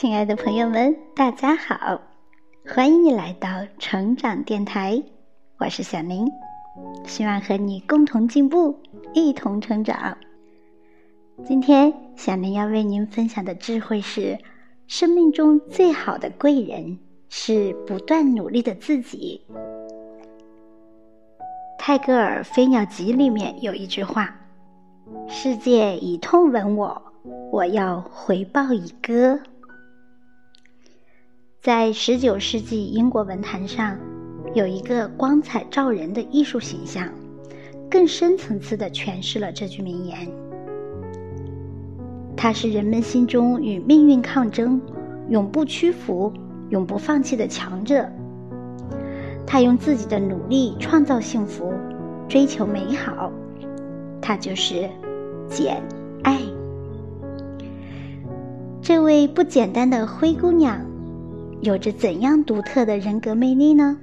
亲爱的朋友们，大家好，欢迎你来到成长电台，我是小宁，希望和你共同进步，一同成长。今天小宁要为您分享的智慧是：生命中最好的贵人是不断努力的自己。泰戈尔《飞鸟集》里面有一句话：“世界以痛吻我，我要回报以歌。”在十九世纪英国文坛上，有一个光彩照人的艺术形象，更深层次地诠释了这句名言。他是人们心中与命运抗争、永不屈服、永不放弃的强者。他用自己的努力创造幸福，追求美好。他就是简爱，这位不简单的灰姑娘。有着怎样独特的人格魅力呢？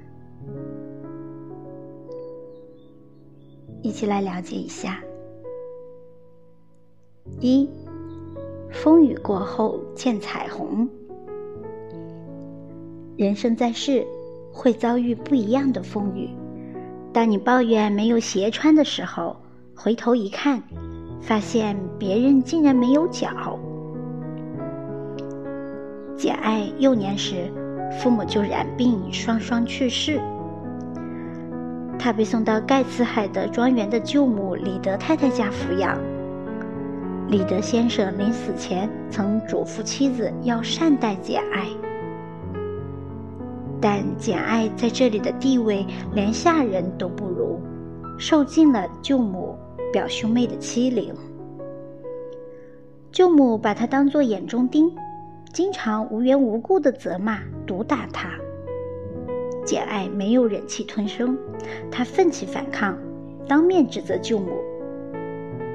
一起来了解一下。一，风雨过后见彩虹。人生在世，会遭遇不一样的风雨。当你抱怨没有鞋穿的时候，回头一看，发现别人竟然没有脚。简爱幼年时，父母就染病，双双去世。他被送到盖茨海德庄园的舅母李德太太家抚养。李德先生临死前曾嘱咐妻子要善待简爱，但简爱在这里的地位连下人都不如，受尽了舅母、表兄妹的欺凌。舅母把她当作眼中钉。经常无缘无故的责骂、毒打他。简爱没有忍气吞声，她奋起反抗，当面指责舅母：“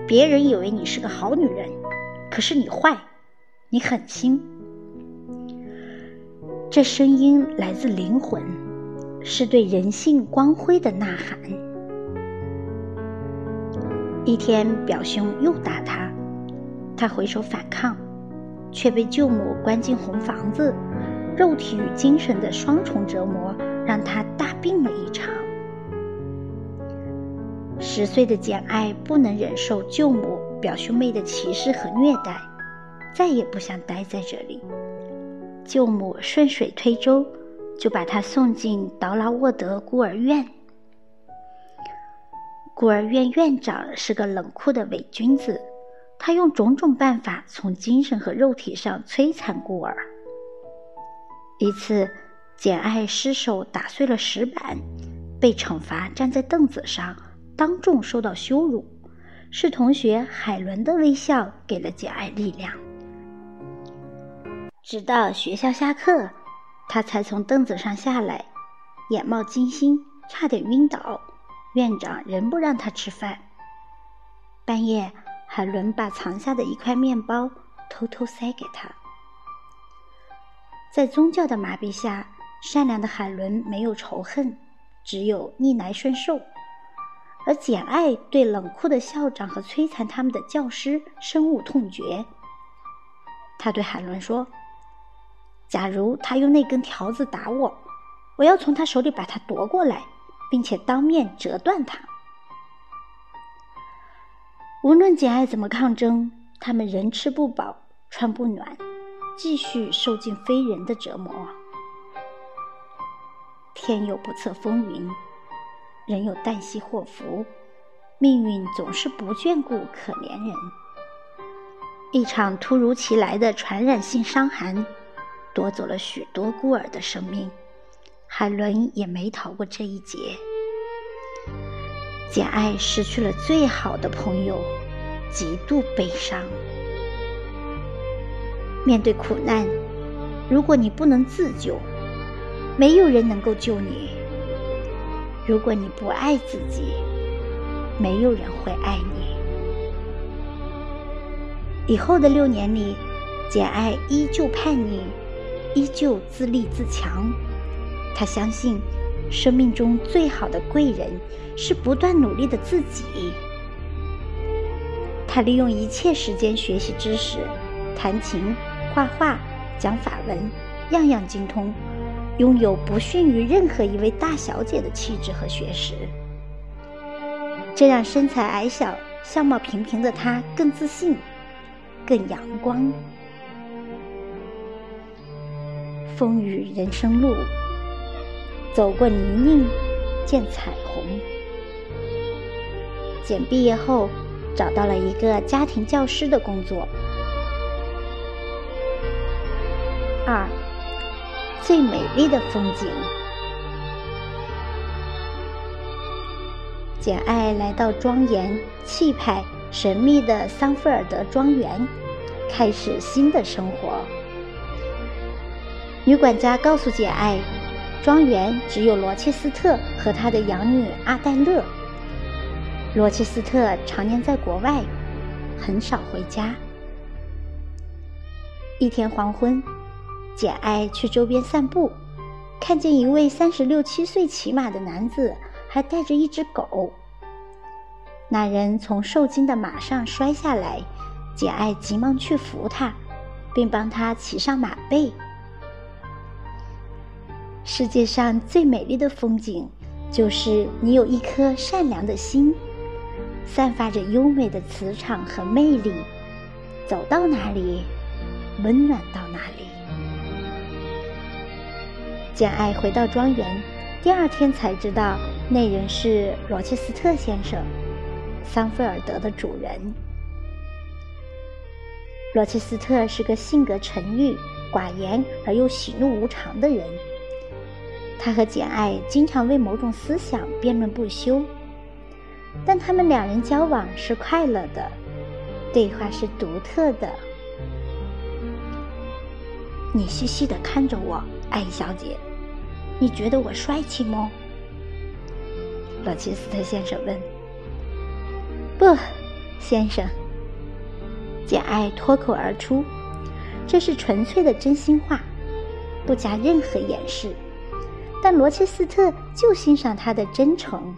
别人以为你是个好女人，可是你坏，你狠心。”这声音来自灵魂，是对人性光辉的呐喊。一天，表兄又打他，他回手反抗。却被舅母关进红房子，肉体与精神的双重折磨让他大病了一场。十岁的简爱不能忍受舅母、表兄妹的歧视和虐待，再也不想待在这里。舅母顺水推舟，就把他送进劳拉沃德孤儿院。孤儿院院长是个冷酷的伪君子。他用种种办法从精神和肉体上摧残孤儿。一次，简爱失手打碎了石板，被惩罚站在凳子上，当众受到羞辱。是同学海伦的微笑给了简爱力量。直到学校下课，他才从凳子上下来，眼冒金星，差点晕倒。院长仍不让他吃饭。半夜。海伦把藏下的一块面包偷偷塞给他。在宗教的麻痹下，善良的海伦没有仇恨，只有逆来顺受；而简爱对冷酷的校长和摧残他们的教师深恶痛绝。他对海伦说：“假如他用那根条子打我，我要从他手里把它夺过来，并且当面折断它。”无论简爱怎么抗争，他们仍吃不饱，穿不暖，继续受尽非人的折磨。天有不测风云，人有旦夕祸福，命运总是不眷顾可怜人。一场突如其来的传染性伤寒，夺走了许多孤儿的生命，海伦也没逃过这一劫。简爱失去了最好的朋友，极度悲伤。面对苦难，如果你不能自救，没有人能够救你；如果你不爱自己，没有人会爱你。以后的六年里，简爱依旧叛逆，依旧自立自强。她相信。生命中最好的贵人是不断努力的自己。他利用一切时间学习知识，弹琴、画画、讲法文，样样精通，拥有不逊于任何一位大小姐的气质和学识。这让身材矮小、相貌平平的他更自信、更阳光。风雨人生路，走过泥泞，见彩虹。简毕业后，找到了一个家庭教师的工作。二，最美丽的风景。简爱来到庄严、气派、神秘的桑菲尔德庄园，开始新的生活。女管家告诉简爱，庄园只有罗切斯特和他的养女阿黛勒。罗切斯特常年在国外，很少回家。一天黄昏，简爱去周边散步，看见一位三十六七岁骑马的男子。还带着一只狗。那人从受惊的马上摔下来，简爱急忙去扶他，并帮他骑上马背。世界上最美丽的风景，就是你有一颗善良的心，散发着优美的磁场和魅力，走到哪里，温暖到哪里。简爱回到庄园，第二天才知道。那人是罗切斯特先生，桑菲尔德的主人。罗切斯特是个性格沉郁、寡言而又喜怒无常的人。他和简爱经常为某种思想辩论不休，但他们两人交往是快乐的，对话是独特的。你细细的看着我，艾小姐，你觉得我帅气吗？罗切斯特先生问：“不，先生。”简爱脱口而出，这是纯粹的真心话，不加任何掩饰。但罗切斯特就欣赏他的真诚。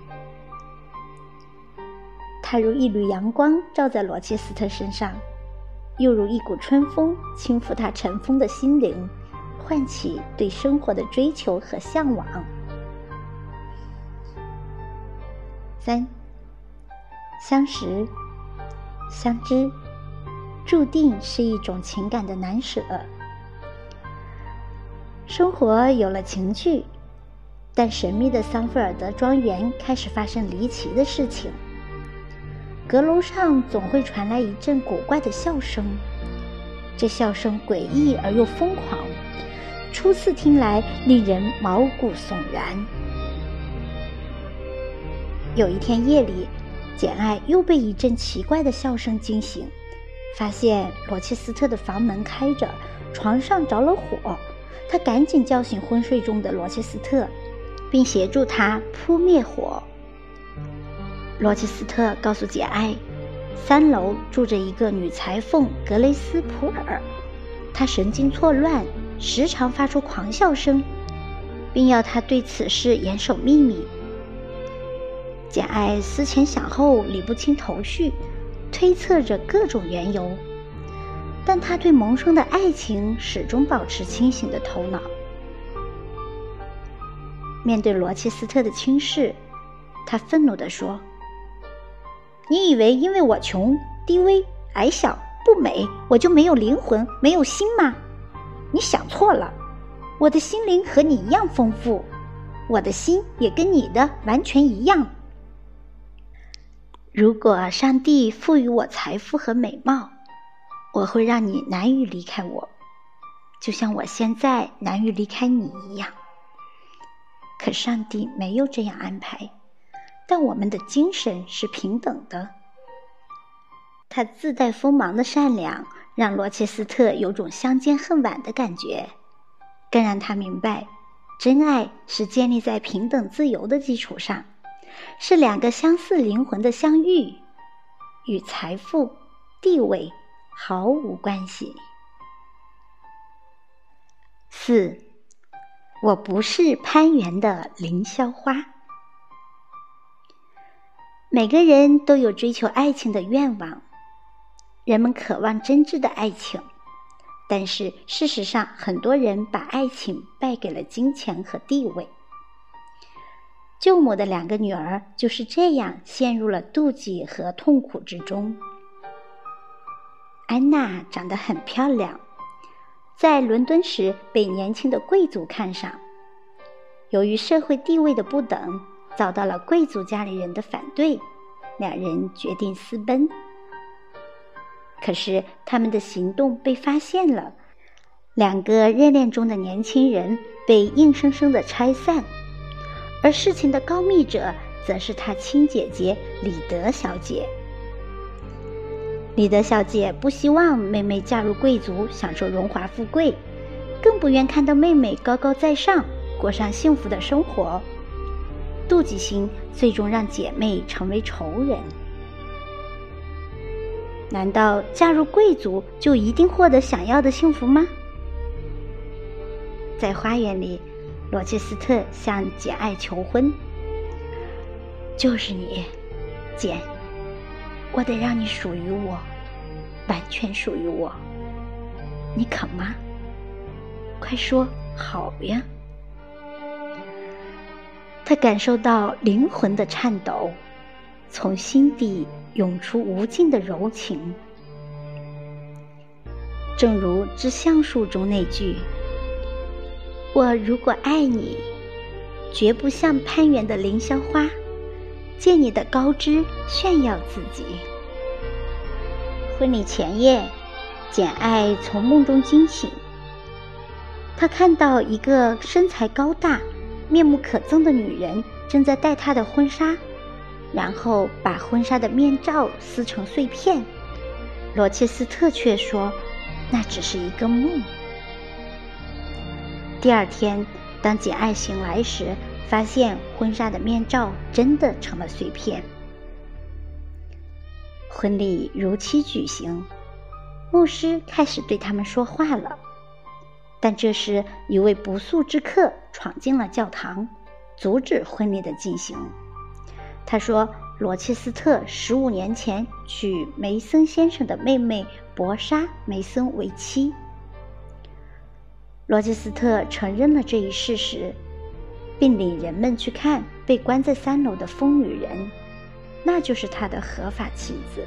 他如一缕阳光照在罗切斯特身上，又如一股春风轻抚他尘封的心灵，唤起对生活的追求和向往。三，相识、相知，注定是一种情感的难舍。生活有了情趣，但神秘的桑菲尔德庄园开始发生离奇的事情。阁楼上总会传来一阵古怪的笑声，这笑声诡异而又疯狂，初次听来令人毛骨悚然。有一天夜里，简爱又被一阵奇怪的笑声惊醒，发现罗切斯特的房门开着，床上着了火。她赶紧叫醒昏睡中的罗切斯特，并协助他扑灭火。罗切斯特告诉简爱，三楼住着一个女裁缝格雷斯普尔，她神经错乱，时常发出狂笑声，并要他对此事严守秘密。简爱思前想后，理不清头绪，推测着各种缘由，但他对萌生的爱情始终保持清醒的头脑。面对罗切斯特的轻视，他愤怒地说：“你以为因为我穷、低微、矮小、不美，我就没有灵魂、没有心吗？你想错了，我的心灵和你一样丰富，我的心也跟你的完全一样。”如果上帝赋予我财富和美貌，我会让你难以离开我，就像我现在难于离开你一样。可上帝没有这样安排，但我们的精神是平等的。他自带锋芒的善良，让罗切斯特有种相见恨晚的感觉，更让他明白，真爱是建立在平等自由的基础上。是两个相似灵魂的相遇，与财富、地位毫无关系。四，我不是攀援的凌霄花。每个人都有追求爱情的愿望，人们渴望真挚的爱情，但是事实上，很多人把爱情败给了金钱和地位。舅母的两个女儿就是这样陷入了妒忌和痛苦之中。安娜长得很漂亮，在伦敦时被年轻的贵族看上，由于社会地位的不等，遭到了贵族家里人的反对，两人决定私奔。可是他们的行动被发现了，两个热恋中的年轻人被硬生生的拆散。而事情的告密者，则是他亲姐姐李德小姐。李德小姐不希望妹妹嫁入贵族，享受荣华富贵，更不愿看到妹妹高高在上，过上幸福的生活。妒忌心最终让姐妹成为仇人。难道嫁入贵族就一定获得想要的幸福吗？在花园里。罗切斯特向简爱求婚，就是你，简，我得让你属于我，完全属于我。你肯吗？快说好呀！他感受到灵魂的颤抖，从心底涌出无尽的柔情，正如《致橡树》中那句。我如果爱你，绝不像攀援的凌霄花，借你的高枝炫耀自己。婚礼前夜，简爱从梦中惊醒，她看到一个身材高大、面目可憎的女人正在戴她的婚纱，然后把婚纱的面罩撕成碎片。罗切斯特却说，那只是一个梦。第二天，当简爱醒来时，发现婚纱的面罩真的成了碎片。婚礼如期举行，牧师开始对他们说话了。但这时，一位不速之客闯进了教堂，阻止婚礼的进行。他说：“罗切斯特十五年前娶梅森先生的妹妹博莎·梅森为妻。”罗切斯特承认了这一事实，并领人们去看被关在三楼的疯女人，那就是他的合法妻子。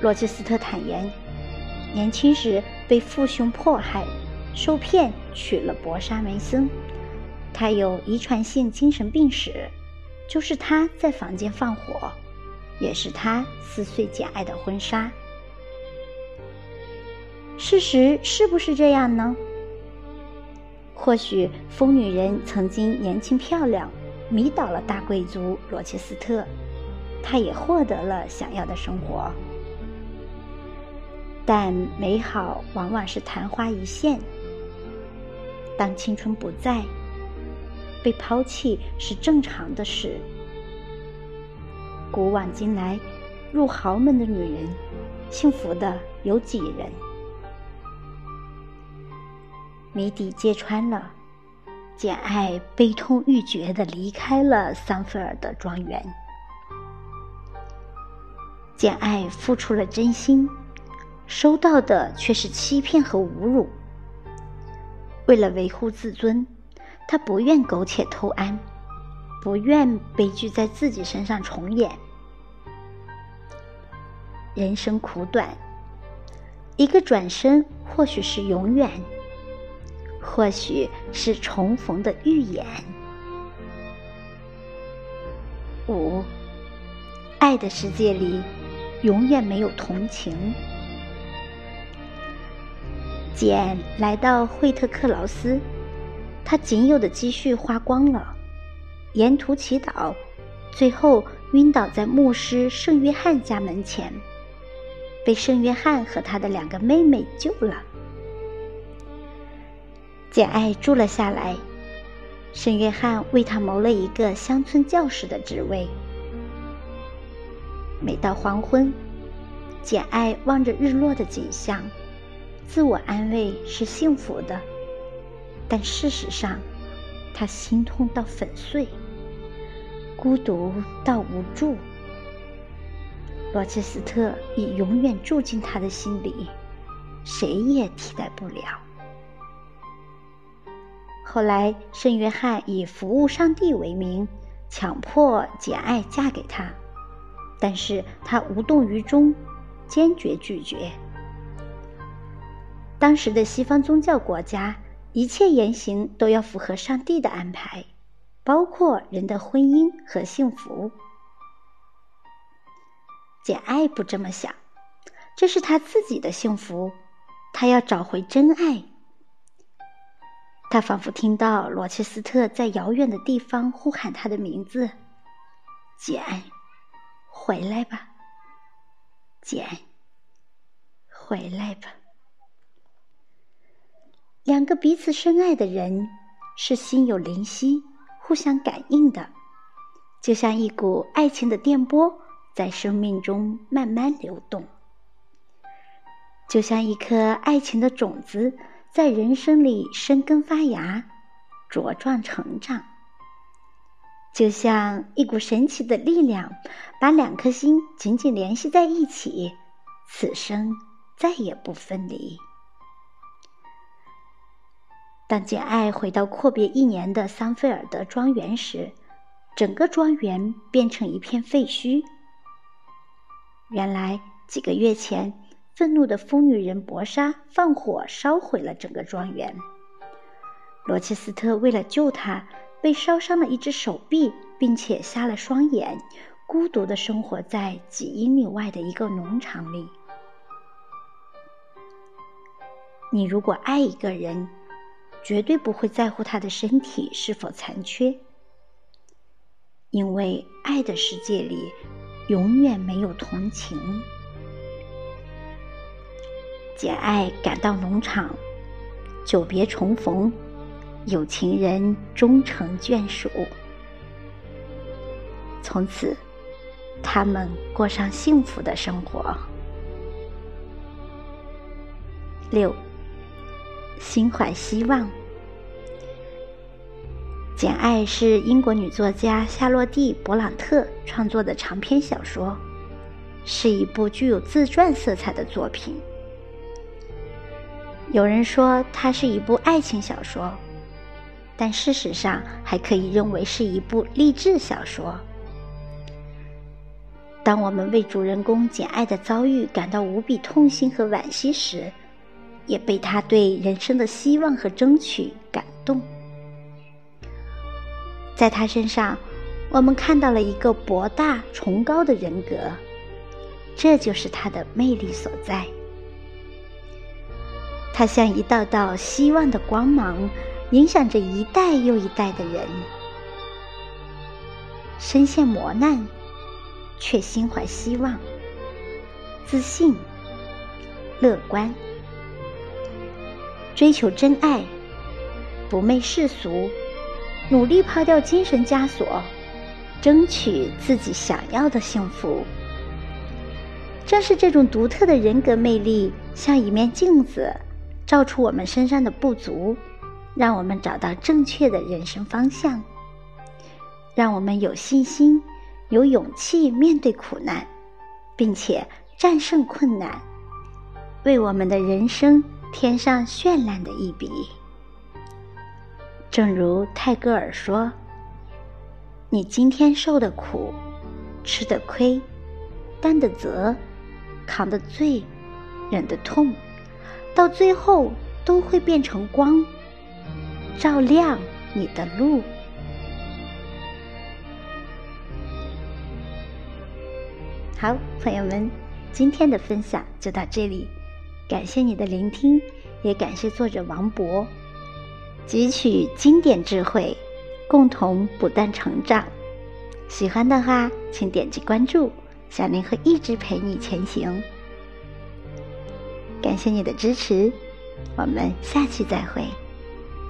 罗切斯特坦言，年轻时被父兄迫害、受骗娶了博莎·梅森，他有遗传性精神病史，就是他在房间放火，也是他撕碎简爱的婚纱。事实是不是这样呢？或许疯女人曾经年轻漂亮，迷倒了大贵族罗切斯特，她也获得了想要的生活。但美好往往是昙花一现。当青春不在，被抛弃是正常的事。古往今来，入豪门的女人，幸福的有几人？谜底揭穿了，简爱悲痛欲绝的离开了桑菲尔德庄园。简爱付出了真心，收到的却是欺骗和侮辱。为了维护自尊，他不愿苟且偷安，不愿悲剧在自己身上重演。人生苦短，一个转身，或许是永远。或许是重逢的预言。五，爱的世界里永远没有同情。简来到惠特克劳斯，他仅有的积蓄花光了，沿途祈祷，最后晕倒在牧师圣约翰家门前，被圣约翰和他的两个妹妹救了。简爱住了下来，圣约翰为他谋了一个乡村教师的职位。每到黄昏，简爱望着日落的景象，自我安慰是幸福的，但事实上，他心痛到粉碎，孤独到无助。罗切斯特已永远住进他的心里。谁也替代不了。后来，圣约翰以服务上帝为名，强迫简爱嫁给他，但是他无动于衷，坚决拒绝。当时的西方宗教国家，一切言行都要符合上帝的安排，包括人的婚姻和幸福。简爱不这么想，这是他自己的幸福，他要找回真爱。他仿佛听到罗切斯特在遥远的地方呼喊他的名字：“简，回来吧，简，回来吧。”两个彼此深爱的人是心有灵犀、互相感应的，就像一股爱情的电波在生命中慢慢流动，就像一颗爱情的种子。在人生里生根发芽，茁壮成长，就像一股神奇的力量，把两颗心紧紧联系在一起，此生再也不分离。当简爱回到阔别一年的桑菲尔德庄园时，整个庄园变成一片废墟。原来几个月前。愤怒的疯女人博莎放火烧毁了整个庄园。罗切斯特为了救她，被烧伤了一只手臂，并且瞎了双眼，孤独的生活在几英里外的一个农场里。你如果爱一个人，绝对不会在乎他的身体是否残缺，因为爱的世界里永远没有同情。简爱赶到农场，久别重逢，有情人终成眷属。从此，他们过上幸福的生活。六，心怀希望。《简爱》是英国女作家夏洛蒂·勃朗特创作的长篇小说，是一部具有自传色彩的作品。有人说它是一部爱情小说，但事实上还可以认为是一部励志小说。当我们为主人公简爱的遭遇感到无比痛心和惋惜时，也被他对人生的希望和争取感动。在他身上，我们看到了一个博大崇高的人格，这就是他的魅力所在。它像一道道希望的光芒，影响着一代又一代的人。身陷磨难，却心怀希望、自信、乐观，追求真爱，不媚世俗，努力抛掉精神枷锁，争取自己想要的幸福。正是这种独特的人格魅力，像一面镜子。照出我们身上的不足，让我们找到正确的人生方向，让我们有信心、有勇气面对苦难，并且战胜困难，为我们的人生添上绚烂的一笔。正如泰戈尔说：“你今天受的苦、吃的亏、担的责、扛的罪、忍的痛。”到最后都会变成光，照亮你的路。好，朋友们，今天的分享就到这里，感谢你的聆听，也感谢作者王博，汲取经典智慧，共同不断成长。喜欢的话，请点击关注，小林会一直陪你前行。感谢你的支持，我们下期再会，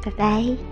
拜拜。